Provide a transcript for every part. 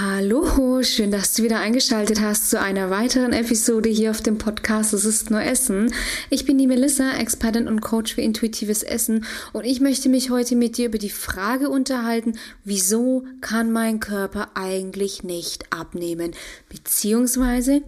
Hallo, schön, dass du wieder eingeschaltet hast zu einer weiteren Episode hier auf dem Podcast Es ist nur Essen. Ich bin die Melissa, Expertin und Coach für intuitives Essen und ich möchte mich heute mit dir über die Frage unterhalten, wieso kann mein Körper eigentlich nicht abnehmen? Beziehungsweise,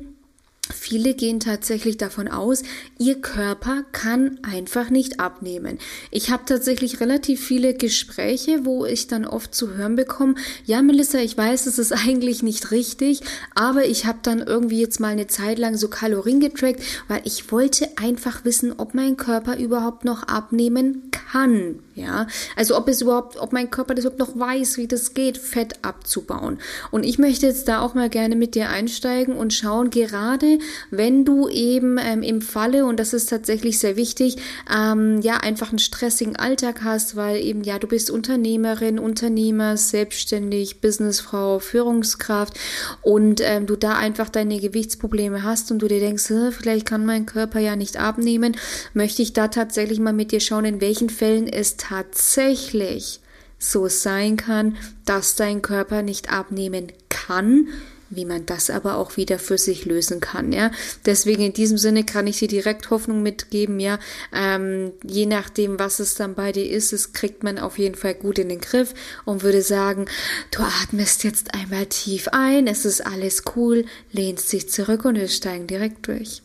Viele gehen tatsächlich davon aus, ihr Körper kann einfach nicht abnehmen. Ich habe tatsächlich relativ viele Gespräche, wo ich dann oft zu hören bekomme, ja Melissa, ich weiß, es ist eigentlich nicht richtig, aber ich habe dann irgendwie jetzt mal eine Zeit lang so Kalorien getrackt, weil ich wollte einfach wissen, ob mein Körper überhaupt noch abnehmen kann. Ja, also ob es überhaupt, ob mein Körper das überhaupt noch weiß, wie das geht, Fett abzubauen. Und ich möchte jetzt da auch mal gerne mit dir einsteigen und schauen, gerade wenn du eben ähm, im Falle, und das ist tatsächlich sehr wichtig, ähm, ja, einfach einen stressigen Alltag hast, weil eben, ja, du bist Unternehmerin, Unternehmer, selbstständig, Businessfrau, Führungskraft und ähm, du da einfach deine Gewichtsprobleme hast und du dir denkst, vielleicht kann mein Körper ja nicht abnehmen, möchte ich da tatsächlich mal mit dir schauen, in welchen Fällen es tatsächlich so sein kann, dass dein Körper nicht abnehmen kann, wie man das aber auch wieder für sich lösen kann, ja. Deswegen in diesem Sinne kann ich dir direkt Hoffnung mitgeben, ja. Ähm, je nachdem, was es dann bei dir ist, es kriegt man auf jeden Fall gut in den Griff und würde sagen, du atmest jetzt einmal tief ein, es ist alles cool, lehnst dich zurück und wir steigen direkt durch.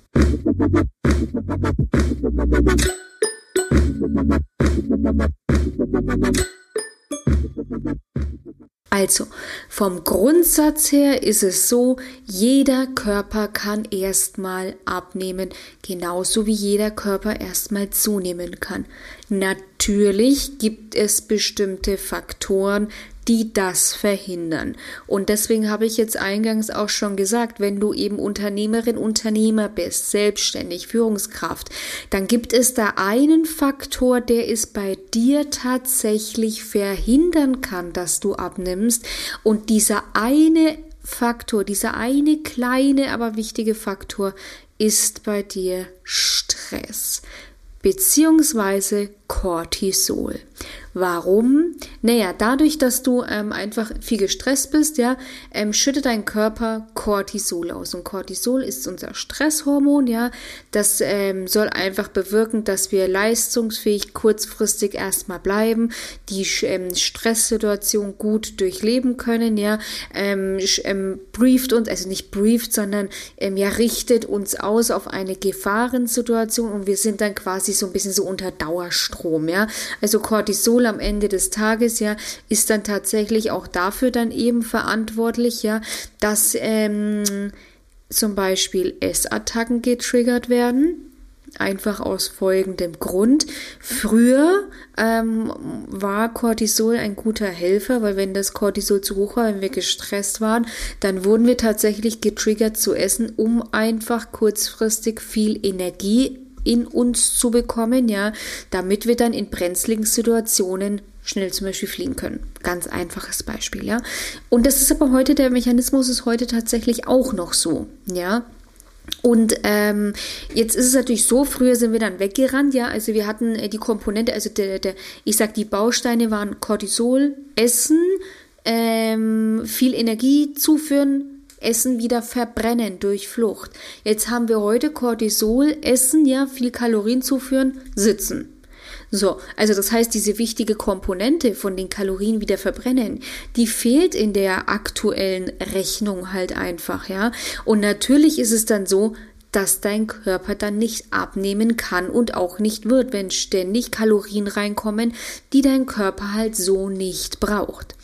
Also, vom Grundsatz her ist es so, jeder Körper kann erstmal abnehmen, genauso wie jeder Körper erstmal zunehmen kann. Natürlich gibt es bestimmte Faktoren, die das verhindern. Und deswegen habe ich jetzt eingangs auch schon gesagt, wenn du eben Unternehmerin, Unternehmer bist, selbstständig, Führungskraft, dann gibt es da einen Faktor, der es bei dir tatsächlich verhindern kann, dass du abnimmst. Und dieser eine Faktor, dieser eine kleine, aber wichtige Faktor ist bei dir Stress beziehungsweise Cortisol. Warum? Naja, dadurch, dass du ähm, einfach viel gestresst bist, ja, ähm, schüttet dein Körper Cortisol aus. Und Cortisol ist unser Stresshormon, ja. Das ähm, soll einfach bewirken, dass wir leistungsfähig kurzfristig erstmal bleiben, die ähm, Stresssituation gut durchleben können, ja. Ähm, ähm, brieft uns, also nicht brieft, sondern ja, richtet uns aus auf eine Gefahrensituation und wir sind dann quasi so ein bisschen so unter Dauerstrom, ja. Also Cortisol am Ende des Tages ja ist dann tatsächlich auch dafür dann eben verantwortlich, ja, dass ähm, zum Beispiel Essattacken getriggert werden. Einfach aus folgendem Grund. Früher ähm, war Cortisol ein guter Helfer, weil wenn das Cortisol zu hoch war, wenn wir gestresst waren, dann wurden wir tatsächlich getriggert zu essen, um einfach kurzfristig viel Energie in uns zu bekommen, ja, damit wir dann in brenzligen Situationen schnell zum Beispiel fliegen können. Ganz einfaches Beispiel, ja. Und das ist aber heute, der Mechanismus ist heute tatsächlich auch noch so, ja. Und ähm, jetzt ist es natürlich so, früher sind wir dann weggerannt, ja, also wir hatten äh, die Komponente, also der, der, ich sag, die Bausteine waren Cortisol, Essen, ähm, viel Energie zuführen, Essen wieder verbrennen durch Flucht. Jetzt haben wir heute Cortisol, Essen, ja, viel Kalorien zuführen, sitzen. So, also das heißt, diese wichtige Komponente von den Kalorien wieder verbrennen, die fehlt in der aktuellen Rechnung halt einfach, ja. Und natürlich ist es dann so, dass dein Körper dann nicht abnehmen kann und auch nicht wird, wenn ständig Kalorien reinkommen, die dein Körper halt so nicht braucht.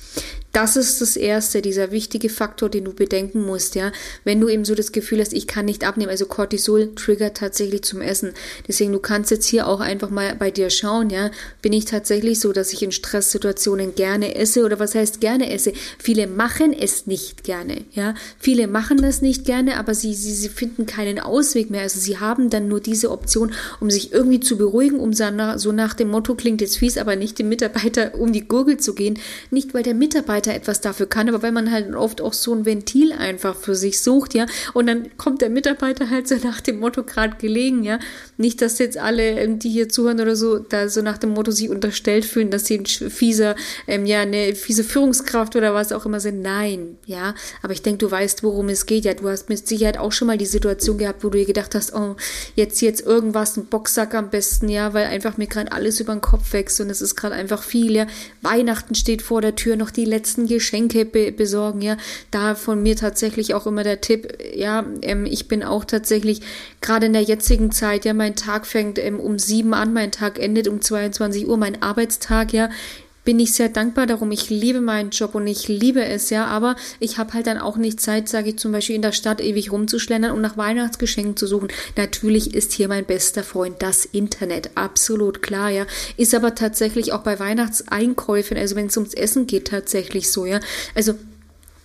Das ist das erste, dieser wichtige Faktor, den du bedenken musst, ja. Wenn du eben so das Gefühl hast, ich kann nicht abnehmen, also Cortisol triggert tatsächlich zum Essen. Deswegen, du kannst jetzt hier auch einfach mal bei dir schauen, ja. Bin ich tatsächlich so, dass ich in Stresssituationen gerne esse oder was heißt gerne esse? Viele machen es nicht gerne, ja. Viele machen das nicht gerne, aber sie, sie, sie finden keinen Ausweg mehr. Also sie haben dann nur diese Option, um sich irgendwie zu beruhigen, um so nach dem Motto klingt jetzt fies, aber nicht dem Mitarbeiter um die Gurgel zu gehen. Nicht, weil der Mitarbeiter Mitarbeiter etwas dafür kann, aber weil man halt oft auch so ein Ventil einfach für sich sucht, ja, und dann kommt der Mitarbeiter halt so nach dem Motto gerade gelegen, ja, nicht, dass jetzt alle, die hier zuhören oder so, da so nach dem Motto sich unterstellt fühlen, dass sie ein fieser, ähm, ja, eine fiese Führungskraft oder was auch immer sind. Nein, ja, aber ich denke, du weißt, worum es geht, ja, du hast mit Sicherheit auch schon mal die Situation gehabt, wo du dir gedacht hast, oh, jetzt, jetzt irgendwas, ein Boxsack am besten, ja, weil einfach mir gerade alles über den Kopf wächst und es ist gerade einfach viel, ja, Weihnachten steht vor der Tür, noch die letzten Geschenke be besorgen, ja. Da von mir tatsächlich auch immer der Tipp, ja, ähm, ich bin auch tatsächlich gerade in der jetzigen Zeit, ja, mein Tag fängt ähm, um sieben an, mein Tag endet um 22 Uhr, mein Arbeitstag, ja, bin ich sehr dankbar darum. Ich liebe meinen Job und ich liebe es, ja, aber ich habe halt dann auch nicht Zeit, sage ich zum Beispiel, in der Stadt ewig rumzuschlendern und nach Weihnachtsgeschenken zu suchen. Natürlich ist hier mein bester Freund das Internet, absolut klar, ja. Ist aber tatsächlich auch bei Weihnachtseinkäufen, also wenn es ums Essen geht, tatsächlich so, ja. Also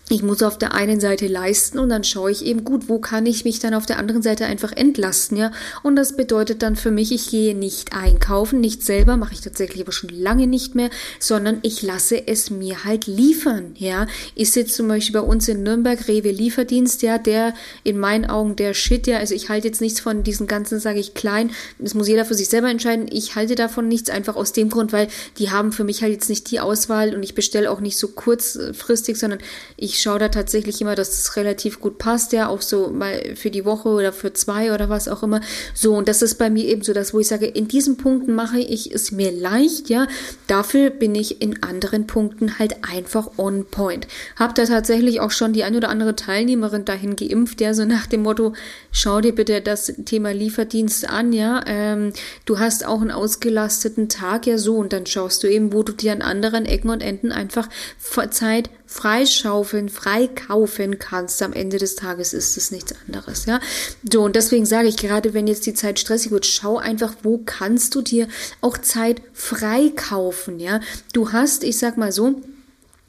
ich muss auf der einen Seite leisten und dann schaue ich eben gut, wo kann ich mich dann auf der anderen Seite einfach entlasten, ja. Und das bedeutet dann für mich, ich gehe nicht einkaufen, nicht selber, mache ich tatsächlich aber schon lange nicht mehr, sondern ich lasse es mir halt liefern, ja. Ist jetzt zum Beispiel bei uns in Nürnberg Rewe Lieferdienst, ja, der in meinen Augen der Shit, ja. Also ich halte jetzt nichts von diesen ganzen, sage ich, klein. Das muss jeder für sich selber entscheiden. Ich halte davon nichts, einfach aus dem Grund, weil die haben für mich halt jetzt nicht die Auswahl und ich bestelle auch nicht so kurzfristig, sondern ich ich schaue da tatsächlich immer, dass es relativ gut passt, ja, auch so mal für die Woche oder für zwei oder was auch immer. So, und das ist bei mir eben so das, wo ich sage, in diesen Punkten mache ich es mir leicht, ja. Dafür bin ich in anderen Punkten halt einfach on point. Hab da tatsächlich auch schon die ein oder andere Teilnehmerin dahin geimpft, ja, so nach dem Motto, schau dir bitte das Thema Lieferdienst an, ja. Ähm, du hast auch einen ausgelasteten Tag, ja, so, und dann schaust du eben, wo du dir an anderen Ecken und Enden einfach Zeit freischaufeln, freikaufen kannst. Am Ende des Tages ist es nichts anderes, ja. So, und deswegen sage ich, gerade wenn jetzt die Zeit stressig wird, schau einfach, wo kannst du dir auch Zeit freikaufen, ja. Du hast, ich sag mal so,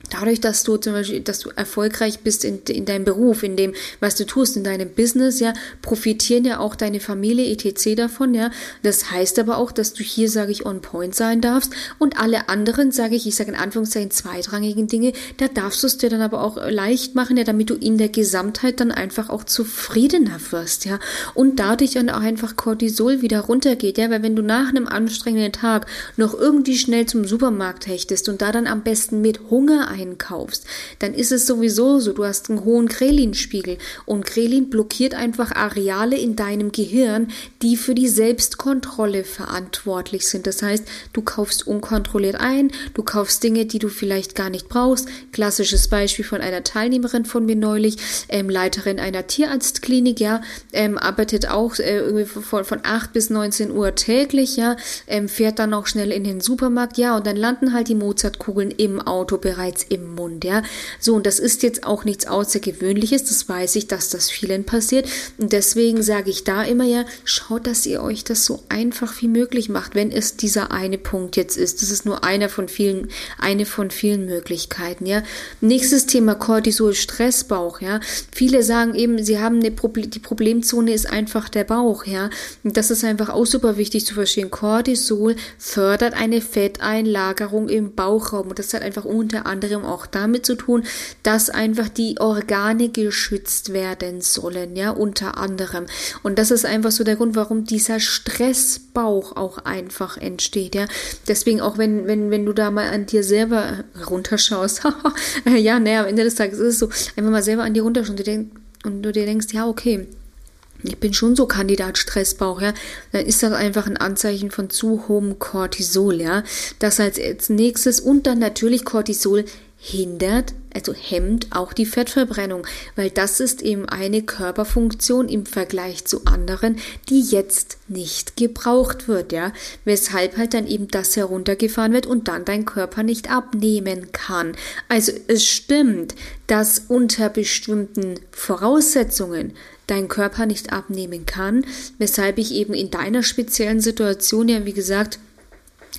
Dadurch, dass du zum Beispiel, dass du erfolgreich bist in, in deinem Beruf, in dem, was du tust, in deinem Business, ja, profitieren ja auch deine Familie etc. davon, ja. Das heißt aber auch, dass du hier, sage ich, on point sein darfst und alle anderen, sage ich, ich sage in Anführungszeichen zweitrangigen Dinge, da darfst du es dir dann aber auch leicht machen, ja, damit du in der Gesamtheit dann einfach auch zufriedener wirst, ja. Und dadurch dann auch einfach Cortisol wieder runtergeht, ja, weil wenn du nach einem anstrengenden Tag noch irgendwie schnell zum Supermarkt hechtest und da dann am besten mit Hunger einkaufst, dann ist es sowieso so, du hast einen hohen Krelinspiegel und Krelin blockiert einfach Areale in deinem Gehirn, die für die Selbstkontrolle verantwortlich sind. Das heißt, du kaufst unkontrolliert ein, du kaufst Dinge, die du vielleicht gar nicht brauchst. Klassisches Beispiel von einer Teilnehmerin von mir neulich, ähm, Leiterin einer Tierarztklinik, ja, ähm, arbeitet auch äh, irgendwie von, von 8 bis 19 Uhr täglich, ja, ähm, fährt dann auch schnell in den Supermarkt, ja, und dann landen halt die Mozartkugeln im Auto bereits im Mund, ja. So, und das ist jetzt auch nichts Außergewöhnliches, das weiß ich, dass das vielen passiert. Und deswegen sage ich da immer ja, schaut, dass ihr euch das so einfach wie möglich macht, wenn es dieser eine Punkt jetzt ist. Das ist nur einer von vielen, eine von vielen Möglichkeiten, ja. Nächstes Thema Cortisol, Stressbauch, ja. Viele sagen eben, sie haben eine Problem, die Problemzone ist einfach der Bauch, ja. Das ist einfach auch super wichtig zu verstehen. Cortisol fördert eine Fetteinlagerung im Bauchraum und das hat einfach unter anderem anderem auch damit zu tun, dass einfach die Organe geschützt werden sollen, ja, unter anderem. Und das ist einfach so der Grund, warum dieser Stressbauch auch einfach entsteht, ja. Deswegen auch wenn, wenn, wenn du da mal an dir selber runterschaust, ja, naja, am Ende des Tages ist es so, einfach mal selber an dir runterschauen und du dir denkst, ja, okay, ich bin schon so Kandidat Stressbauch, ja, dann ist das einfach ein Anzeichen von zu hohem Cortisol, ja. Das als nächstes und dann natürlich Cortisol hindert, also hemmt auch die Fettverbrennung, weil das ist eben eine Körperfunktion im Vergleich zu anderen, die jetzt nicht gebraucht wird, ja, weshalb halt dann eben das heruntergefahren wird und dann dein Körper nicht abnehmen kann. Also es stimmt, dass unter bestimmten Voraussetzungen dein Körper nicht abnehmen kann, weshalb ich eben in deiner speziellen Situation ja, wie gesagt,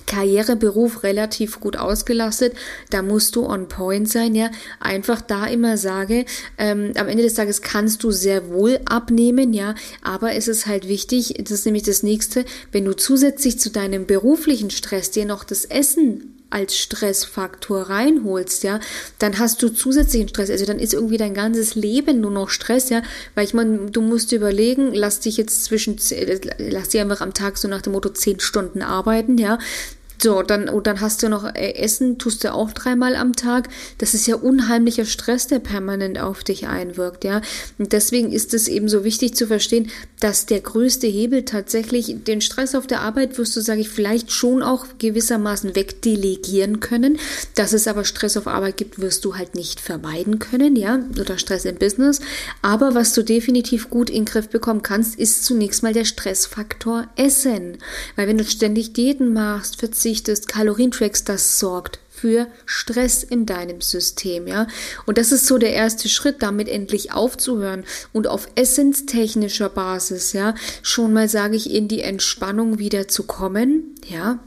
Karriereberuf relativ gut ausgelastet, da musst du on point sein, ja. Einfach da immer sage, ähm, am Ende des Tages kannst du sehr wohl abnehmen, ja, aber es ist halt wichtig, das ist nämlich das nächste, wenn du zusätzlich zu deinem beruflichen Stress dir noch das Essen als Stressfaktor reinholst, ja, dann hast du zusätzlichen Stress. Also dann ist irgendwie dein ganzes Leben nur noch Stress, ja, weil ich meine, du musst überlegen, lass dich jetzt zwischen, lass dich einfach am Tag so nach dem Motto zehn Stunden arbeiten, ja, so, dann, und dann hast du noch äh, Essen, tust du auch dreimal am Tag. Das ist ja unheimlicher Stress, der permanent auf dich einwirkt, ja. Und deswegen ist es eben so wichtig zu verstehen, dass der größte Hebel tatsächlich den Stress auf der Arbeit wirst du, sage ich, vielleicht schon auch gewissermaßen wegdelegieren können. Dass es aber Stress auf Arbeit gibt, wirst du halt nicht vermeiden können, ja, oder Stress im Business. Aber was du definitiv gut in den Griff bekommen kannst, ist zunächst mal der Stressfaktor Essen. Weil wenn du ständig Diäten machst, verzichtest, Sicht des Kalorientracks, das sorgt für Stress in deinem System, ja. Und das ist so der erste Schritt, damit endlich aufzuhören und auf essenstechnischer Basis, ja, schon mal sage ich in die Entspannung wieder zu kommen, ja.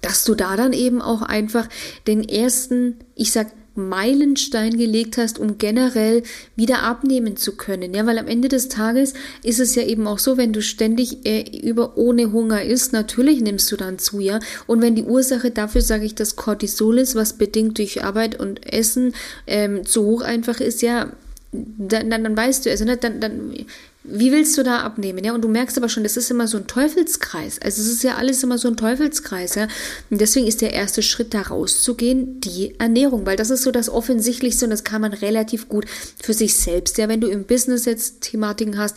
Dass du da dann eben auch einfach den ersten, ich sag, Meilenstein gelegt hast, um generell wieder abnehmen zu können. Ja, weil am Ende des Tages ist es ja eben auch so, wenn du ständig äh, über ohne Hunger isst, natürlich nimmst du dann zu, ja. Und wenn die Ursache dafür, sage ich, das Cortisol ist, was bedingt durch Arbeit und Essen ähm, zu hoch einfach ist, ja, dann, dann, dann weißt du, also ne, dann, dann wie willst du da abnehmen? Ja, und du merkst aber schon, das ist immer so ein Teufelskreis. Also es ist ja alles immer so ein Teufelskreis, ja. Und deswegen ist der erste Schritt, da rauszugehen, die Ernährung, weil das ist so das Offensichtlichste und das kann man relativ gut für sich selbst. Ja, wenn du im Business jetzt Thematiken hast,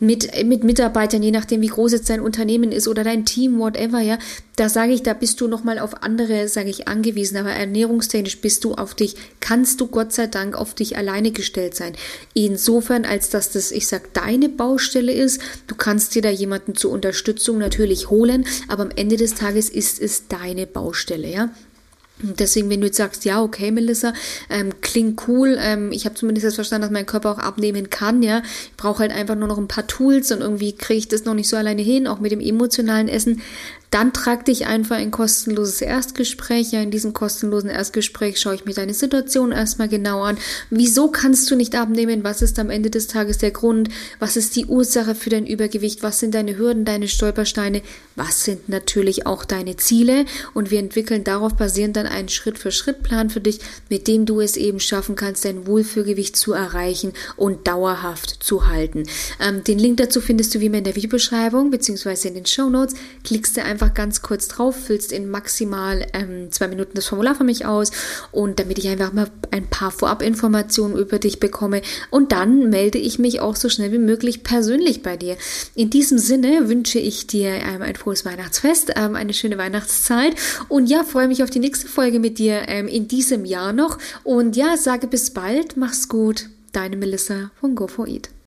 mit, mit Mitarbeitern, je nachdem, wie groß jetzt dein Unternehmen ist oder dein Team, whatever, ja, da sage ich, da bist du nochmal auf andere, sage ich, angewiesen, aber ernährungstechnisch bist du auf dich, kannst du Gott sei Dank auf dich alleine gestellt sein. Insofern, als dass das, ich sag, deine Baustelle ist, du kannst dir da jemanden zur Unterstützung natürlich holen, aber am Ende des Tages ist es deine Baustelle, ja. Deswegen, wenn du jetzt sagst, ja, okay, Melissa, ähm, klingt cool, ähm, ich habe zumindest jetzt verstanden, dass mein Körper auch abnehmen kann, ja. Ich brauche halt einfach nur noch ein paar Tools und irgendwie kriege ich das noch nicht so alleine hin, auch mit dem emotionalen Essen dann trag dich einfach ein kostenloses Erstgespräch. Ja, in diesem kostenlosen Erstgespräch schaue ich mir deine Situation erstmal genau an. Wieso kannst du nicht abnehmen? Was ist am Ende des Tages der Grund? Was ist die Ursache für dein Übergewicht? Was sind deine Hürden, deine Stolpersteine? Was sind natürlich auch deine Ziele? Und wir entwickeln darauf basierend dann einen Schritt-für-Schritt-Plan für dich, mit dem du es eben schaffen kannst, dein Wohlfühlgewicht zu erreichen und dauerhaft zu halten. Ähm, den Link dazu findest du wie immer in der Videobeschreibung beziehungsweise in den Show Notes. Klickst du einfach einfach ganz kurz drauf, füllst in maximal ähm, zwei Minuten das Formular für mich aus und damit ich einfach mal ein paar Vorabinformationen über dich bekomme. Und dann melde ich mich auch so schnell wie möglich persönlich bei dir. In diesem Sinne wünsche ich dir ähm, ein frohes Weihnachtsfest, ähm, eine schöne Weihnachtszeit. Und ja, freue mich auf die nächste Folge mit dir ähm, in diesem Jahr noch. Und ja, sage bis bald, mach's gut, deine Melissa von Go4Eat.